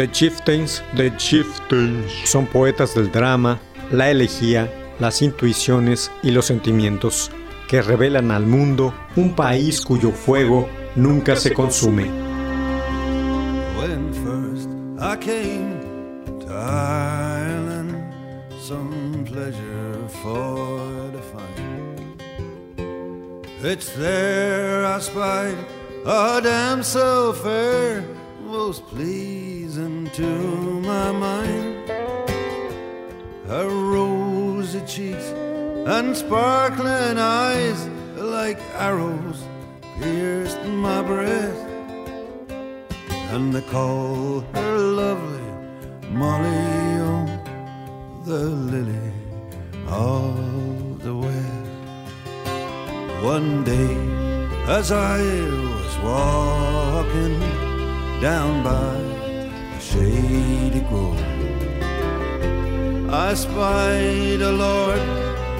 The Chieftains, The Chieftains son poetas del drama, la elegía, las intuiciones y los sentimientos que revelan al mundo un país cuyo fuego nunca se consume. When first I came to Ireland, some pleasure for to find. It's there I spied a damsel fair, most pleasing to my mind. Her rosy cheeks and sparkling eyes, like arrows, pierced my breast and they call her lovely Molly, oh, the lily of the west. One day, as I was walking down by shady grove, I spied a lord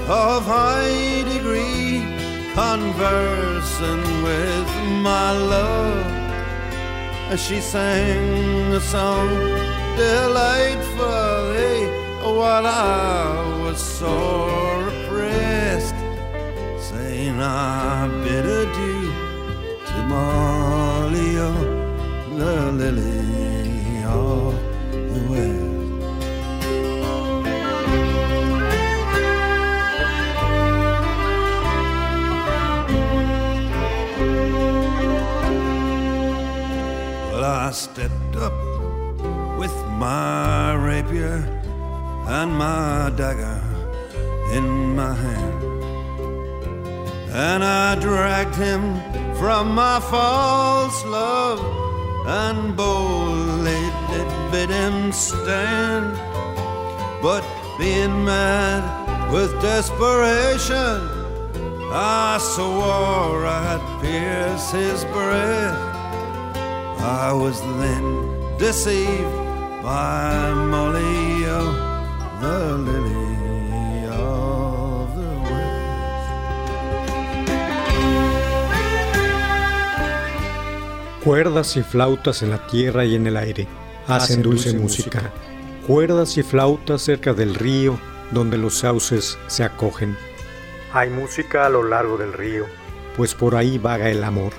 of high degree conversing with my love. As she sang a song delightfully while I was sore oppressed, saying I bid adieu to Molly, oh, the lily Well, I stepped up with my rapier and my dagger in my hand. And I dragged him from my false love and did bid him stand. But being mad with desperation, I swore I'd pierce his breast. I was then deceived by Molly, the lily of the west. Cuerdas y flautas en la tierra y en el aire hacen dulce, música. Cuerdas y flautas cerca del río donde los sauces se acogen. Hay música a lo largo del río, pues por ahí vaga el amor.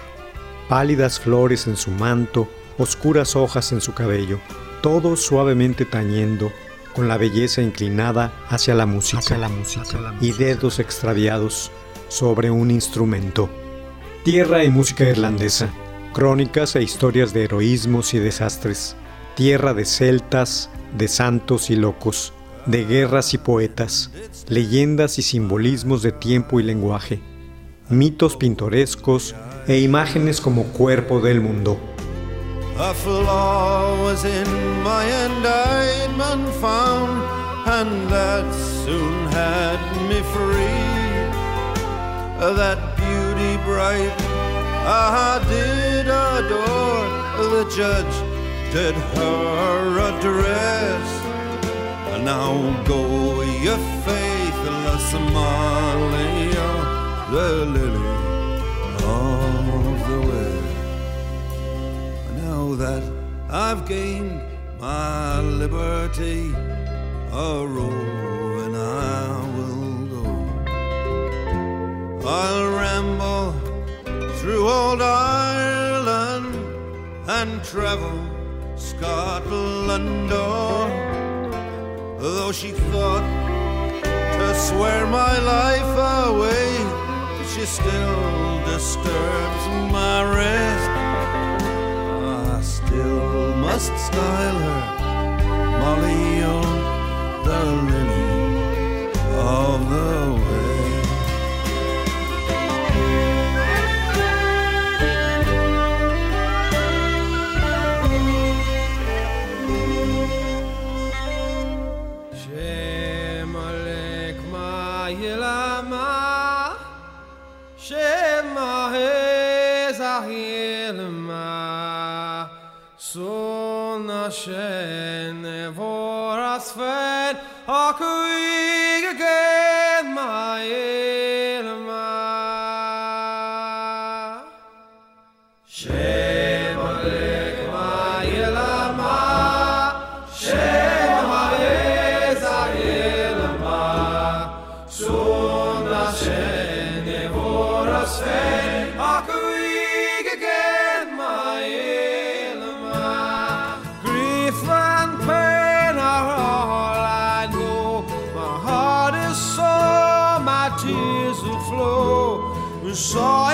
Pálidas flores en su manto, oscuras hojas en su cabello, todo suavemente tañendo, con la belleza inclinada hacia la música, Hacia la música, hacia la y dedos extraviados sobre un instrumento. Tierra y música irlandesa, crónicas e historias de heroísmos y desastres. Tierra de celtas, de santos y locos, de guerras y poetas, leyendas y simbolismos de tiempo y lenguaje, mitos pintorescos e imágenes como cuerpo del mundo. A flaw was in my indictment found, and that soon had me free. That beauty bright I did adore, the judge dictated her address. And now go your faithless Somalia, the lily of the way. Now that I've gained my liberty, a row and I will go. I'll ramble through old Ireland and travel Door. Though she thought to swear my life away, she still disturbs my rest. I still must style her Molly on the lily of the west. No.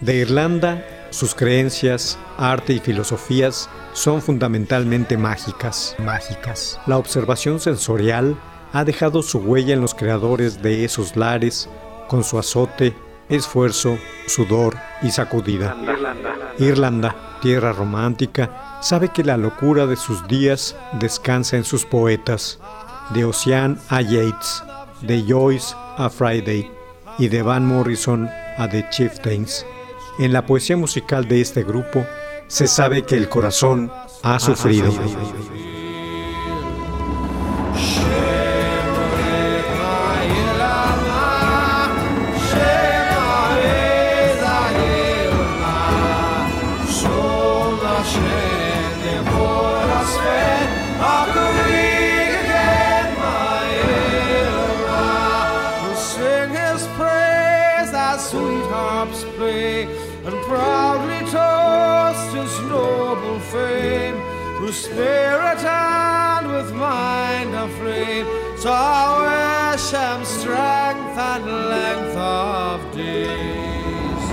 De Irlanda, sus creencias, arte y filosofías son fundamentalmente mágicas, mágicas. La observación sensorial ha dejado su huella en los creadores de esos lares con su azote, esfuerzo, sudor y sacudida. Irlanda, tierra romántica, sabe que la locura de sus días descansa en sus poetas, de Ocean a Yates, de Joyce a Friday y de Van Morrison a The Chieftains. En la poesía musical de este grupo se sabe que el corazón ha sufrido. Play, and proudly toast his noble fame, whose spirit and with mind aflame saw wish him strength and length of days.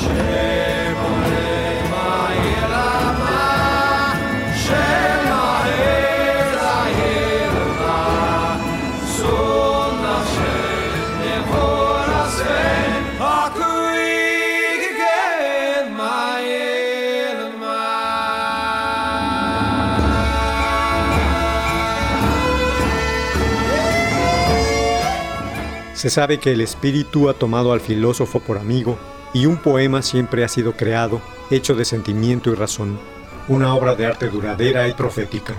Shame Se sabe que el espíritu ha tomado al filósofo por amigo y un poema siempre ha sido creado, hecho de sentimiento y razón, una obra de arte duradera y profética.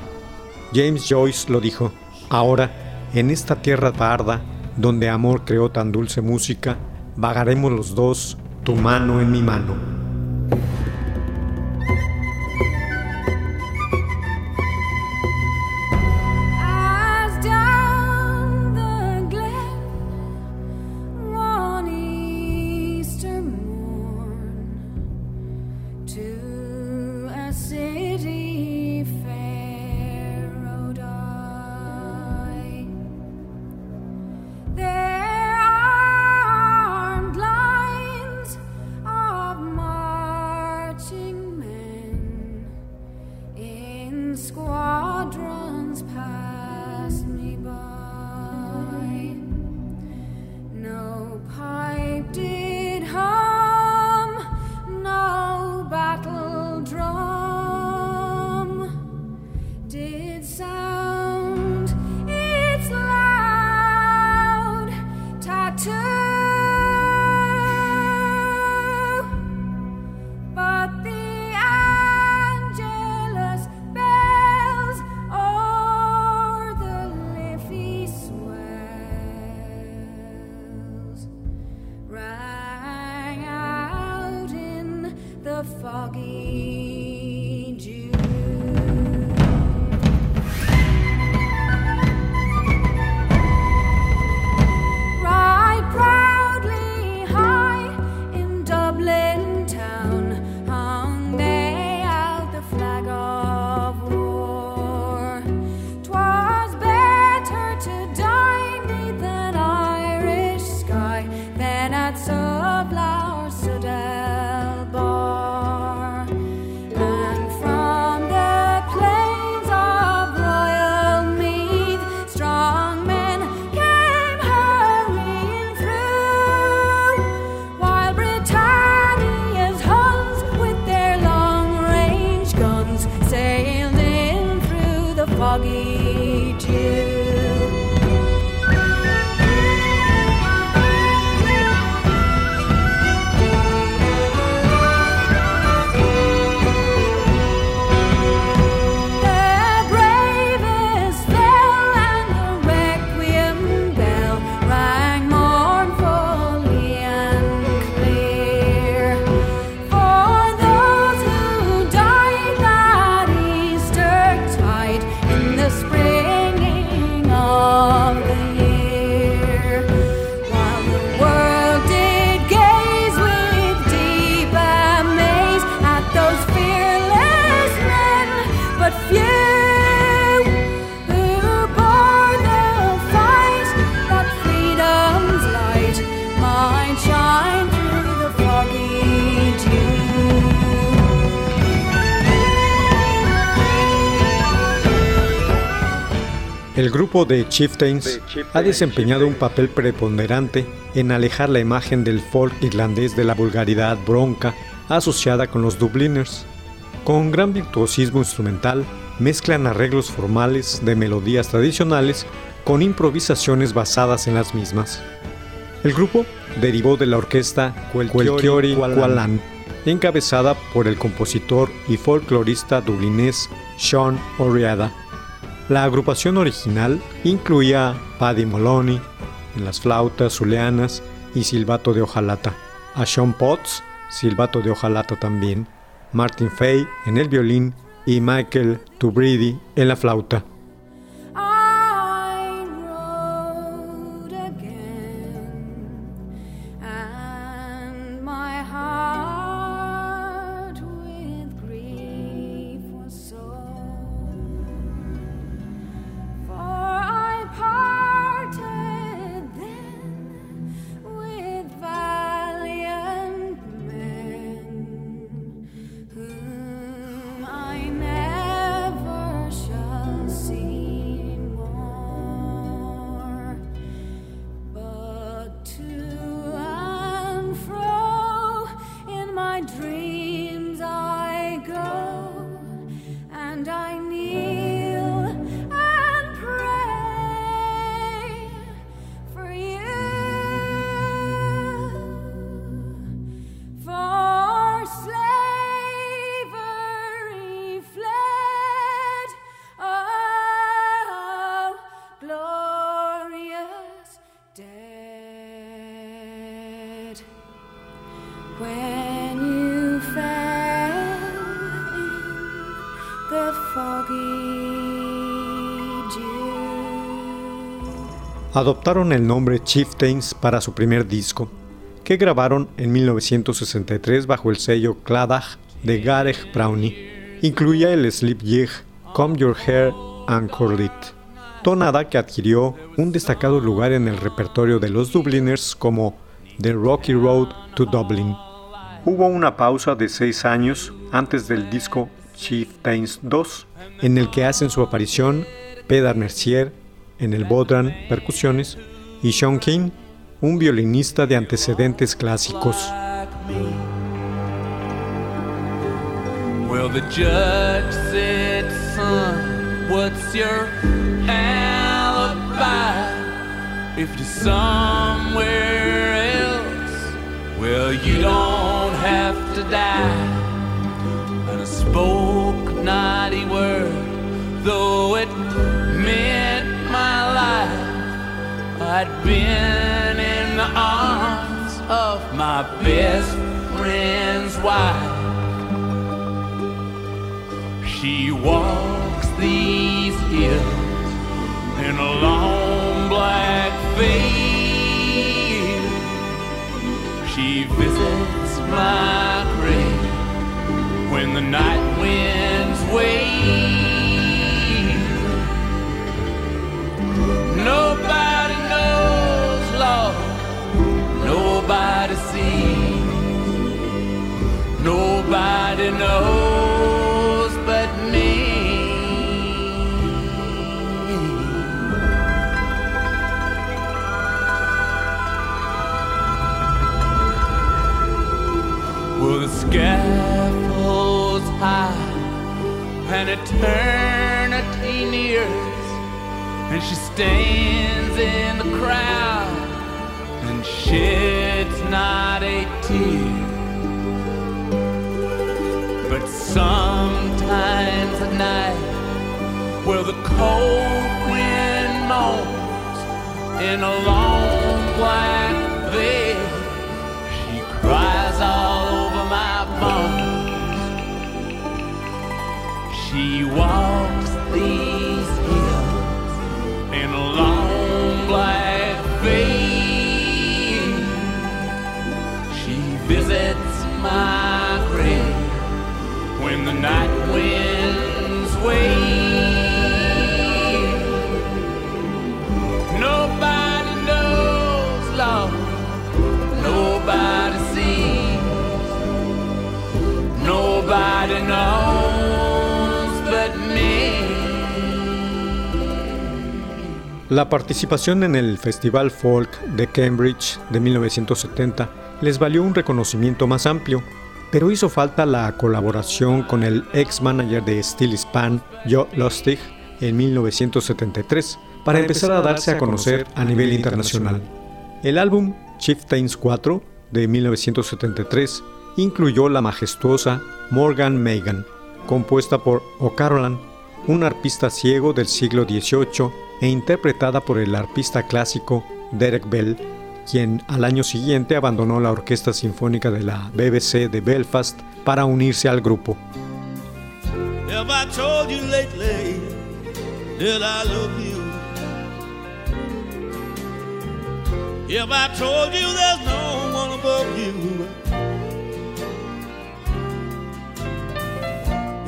James Joyce lo dijo, ahora, en esta tierra parda, donde amor creó tan dulce música, vagaremos los dos, tu mano en mi mano. squadron. El grupo de Chieftains ha desempeñado un papel preponderante en alejar la imagen del folk irlandés de la vulgaridad bronca asociada con los Dubliners. Con gran virtuosismo instrumental, mezclan arreglos formales de melodías tradicionales con improvisaciones basadas en las mismas. El grupo derivó de la orquesta Cuelchiori Qualan, encabezada por el compositor y folclorista dublinés Sean O'Riada. La agrupación original incluía a Paddy Moloney en las flautas zuleanas y silbato de hojalata, a Sean Potts, silbato de hojalata también, Martin Fay en el violín y Michael Tubridi en la flauta. Adoptaron el nombre Chieftains para su primer disco, que grabaron en 1963 bajo el sello Claddagh de Gareth Brownie. Incluía el slip jig Comb Your Hair and Curl It, tonada que adquirió un destacado lugar en el repertorio de los Dubliners como The Rocky Road to Dublin. Hubo una pausa de seis años antes del disco Chieftains 2, en el que hacen su aparición Pedar Mercier en el bodhrán percusiones y Sean King, un violinista de antecedentes clásicos. Well, the judge said, son, what's your alibi? If you're somewhere else, well, you don't have to die. And I spoke not a word, though it I'd been in the arms of my best friend's wife. She walks these hills in a long black veil. She visits my grave when the night winds wail. Nobody knows but me. Well, the scaffold's high, and eternity years, and she stands in the crowd and sheds not a tear. But sometimes at night, where the cold wind moans in a long black veil, she cries all over my bones. She walks these Nobody knows but me. La participación en el Festival Folk de Cambridge de 1970 les valió un reconocimiento más amplio, pero hizo falta la colaboración con el ex manager de Steel Span, Joe Lustig, en 1973, para empezar a darse a conocer a nivel internacional. El álbum Chieftains 4 de 1973 incluyó la majestuosa Morgan Megan, compuesta por O'Carolan, un arpista ciego del siglo XVIII e interpretada por el arpista clásico Derek Bell, quien al año siguiente abandonó la Orquesta Sinfónica de la BBC de Belfast para unirse al grupo.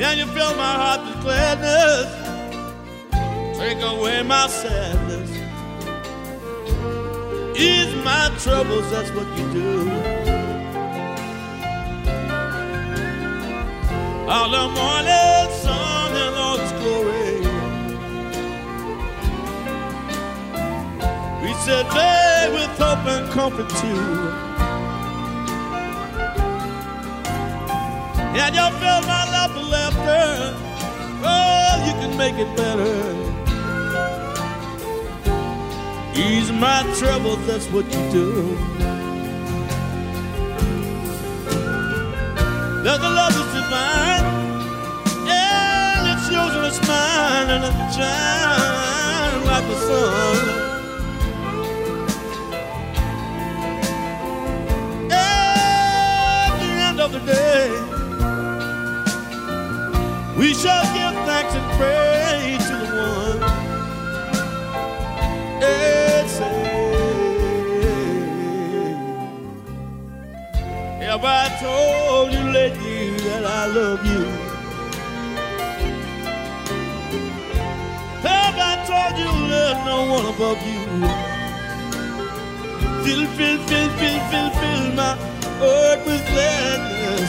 And you fill my heart with gladness, take away my sadness, ease my troubles, that's what you do. All the morning sun and all its glory. We said, day with hope and comfort too. And you fill my laughter. Oh, you can make it better. Ease my troubles, that's what you do. There's a love that's divine, and it shows its mind, and it shines like the sun.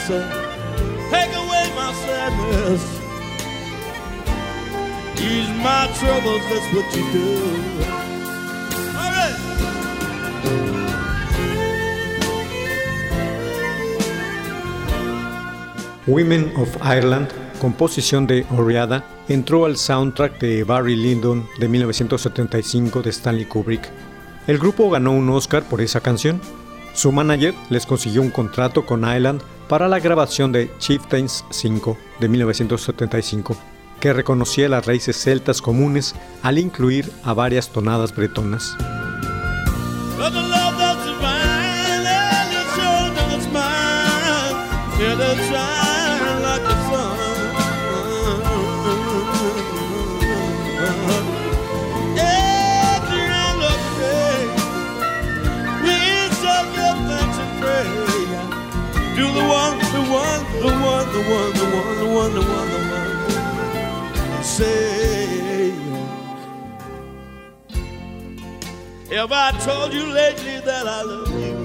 Take away my sadness. Women of Ireland, composición de Oriada, entró al soundtrack de Barry Lyndon de 1975 de Stanley Kubrick. El grupo ganó un Oscar por esa canción. Su manager les consiguió un contrato con Ireland para la grabación de Chieftains 5 de 1975, que reconocía las raíces celtas comunes al incluir a varias tonadas bretonas. Have I told you lately that I love you?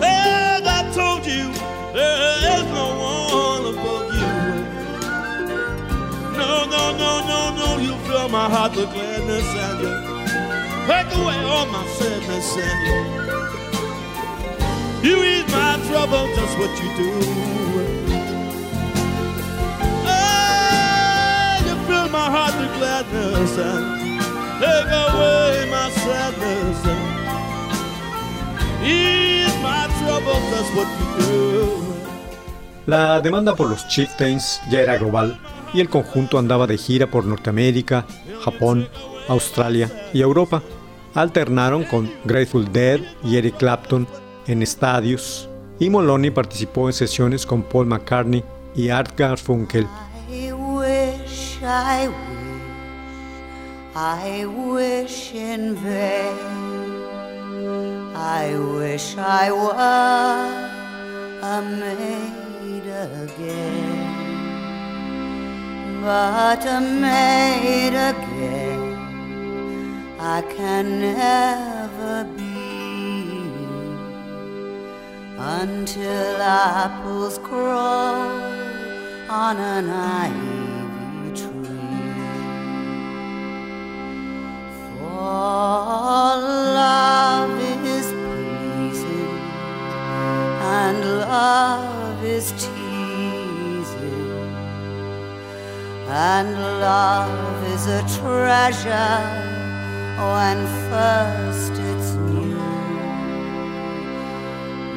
Have I told you there is no one above you? No, no, no, no, no, you fill my heart with gladness and you take away all my sadness and you, you ease my trouble, that's what you do. Ah, sadness and take away my sadness and ease my troubles. That's what you do. La demanda por los Chieftains ya era global y el conjunto andaba de gira por Norteamérica, Japón, Australia y Europa. Alternaron con Grateful Dead y Eric Clapton en estadios y Moloney participó en sesiones con Paul McCartney y Art Garfunkel. I wish, I wish, I wish in vain. I wish I were a maid again, but a maid again I can never be. Until apples grow on an ivy For love is pleasing and love is teasing and love is a treasure when first it's new.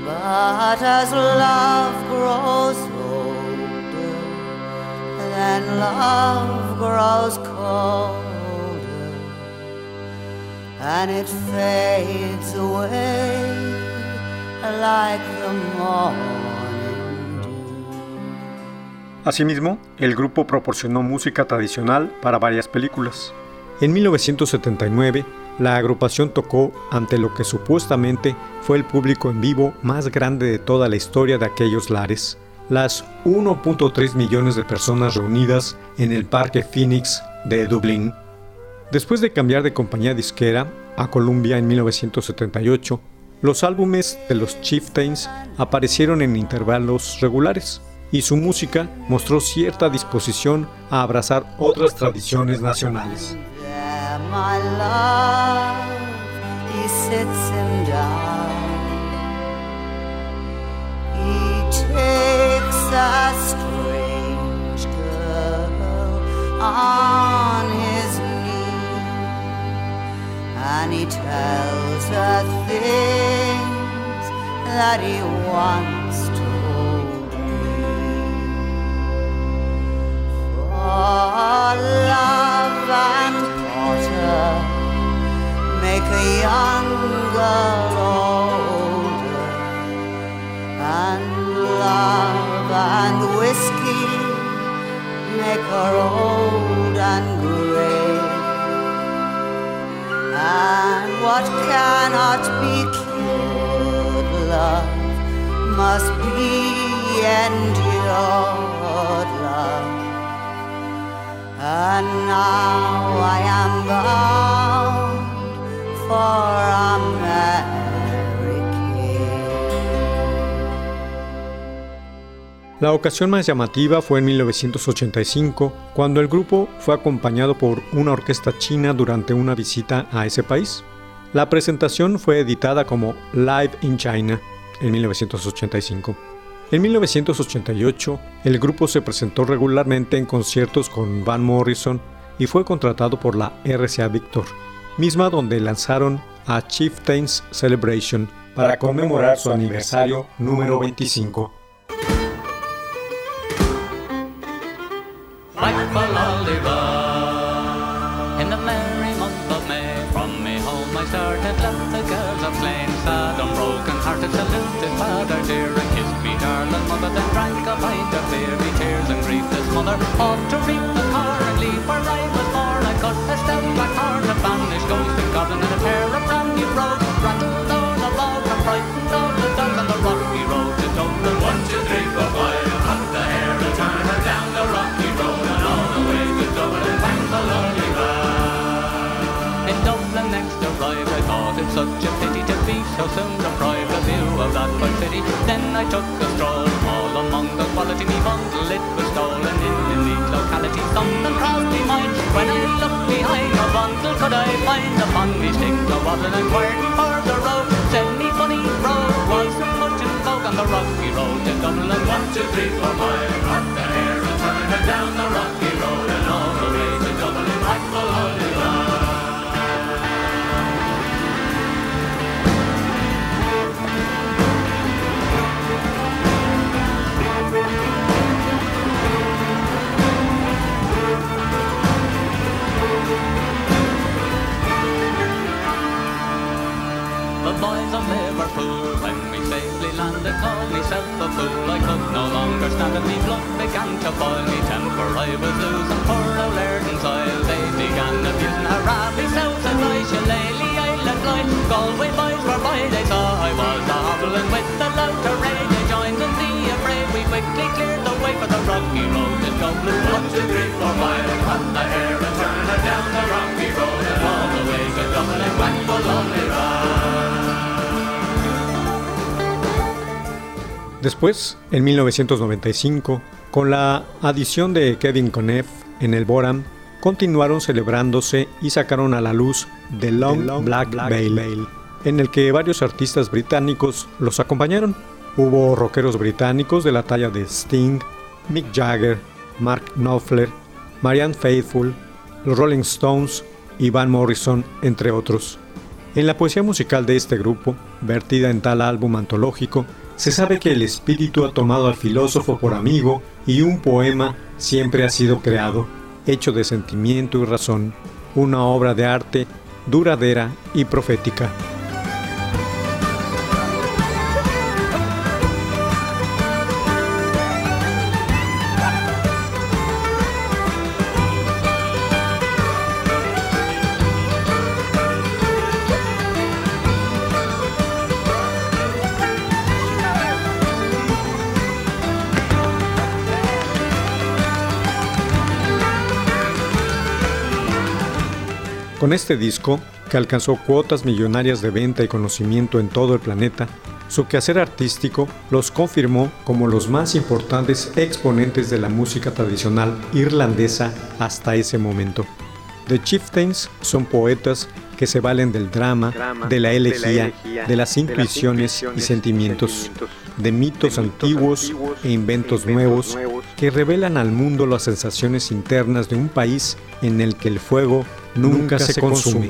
But as love grows older, then love grows colder, and it fades away like the morning dew. Asimismo, el grupo proporcionó música tradicional para varias películas. En 1979, la agrupación tocó ante lo que supuestamente fue el público en vivo más grande de toda la historia de aquellos lares, las 1.3 millones de personas reunidas en el Parque Phoenix de Dublín. Después de cambiar de compañía disquera a Columbia en 1978, los álbumes de los Chieftains aparecieron en intervalos regulares y su música mostró cierta disposición a abrazar otras tradiciones nacionales. He tells her things that he once told me. For love and water make a young girl older, and love and whiskey make her old and gray. And what cannot be cured, love must be endured, love. And now I am bound for America. La ocasión más llamativa fue en 1985, cuando el grupo fue acompañado por una orquesta china durante una visita a ese país. La presentación fue editada como Live in China en 1985. En 1988, el grupo se presentó regularmente en conciertos con Van Morrison y fue contratado por la RCA Victor, misma donde lanzaron a Chieftains Celebration para conmemorar su aniversario número 25. Then I took a stroll all among the quality me bundle. It was stolen in the neat locality. Something crossed me mind when I looked behind the bundle. Could I find upon me stick the waddle and inquired for the road? Me funny road wasn't much in vogue on the rocky road to Dublin. One, two, three, four, five, up the hair and down the rocky road began to boil, me temper I was losing. Poor old Lairden soil, they began abusing her rabbi, south and I, shillelagh, I let. Galway boys were by, they saw I was a hobbling with the loud array. They joined in the affray, we quickly cleared the way for the rocky road to Dublin. One, two, three, four, five, and cut the hair and turn her down the rocky road and all the way to Dublin. Whack will only Después, en 1995, con la adición de Kevin Conneff en el Boram, continuaron celebrándose y sacaron a la luz The Long, Black, Veil, en el que varios artistas británicos los acompañaron. Hubo rockeros británicos de la talla de Sting, Mick Jagger, Mark Knopfler, Marianne Faithfull, los Rolling Stones y Van Morrison, entre otros. En la poesía musical de este grupo, vertida en tal álbum antológico, se sabe que el espíritu ha tomado al filósofo por amigo y un poema siempre ha sido creado, hecho de sentimiento y razón, una obra de arte duradera y profética. Con este disco, que alcanzó cuotas millonarias de venta y conocimiento en todo el planeta, su quehacer artístico los confirmó como los más importantes exponentes de la música tradicional irlandesa hasta ese momento. The Chieftains son poetas que se valen del drama, de la elegía, de las intuiciones y sentimientos, de mitos antiguos e inventos nuevos que revelan al mundo las sensaciones internas de un país en el que el fuego nunca se consume.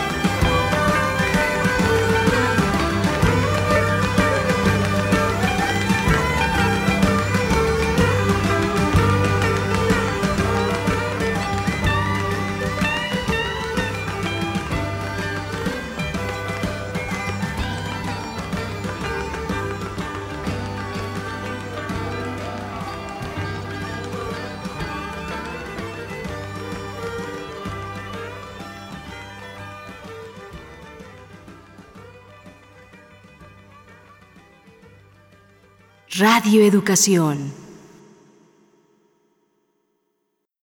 Radio Educación.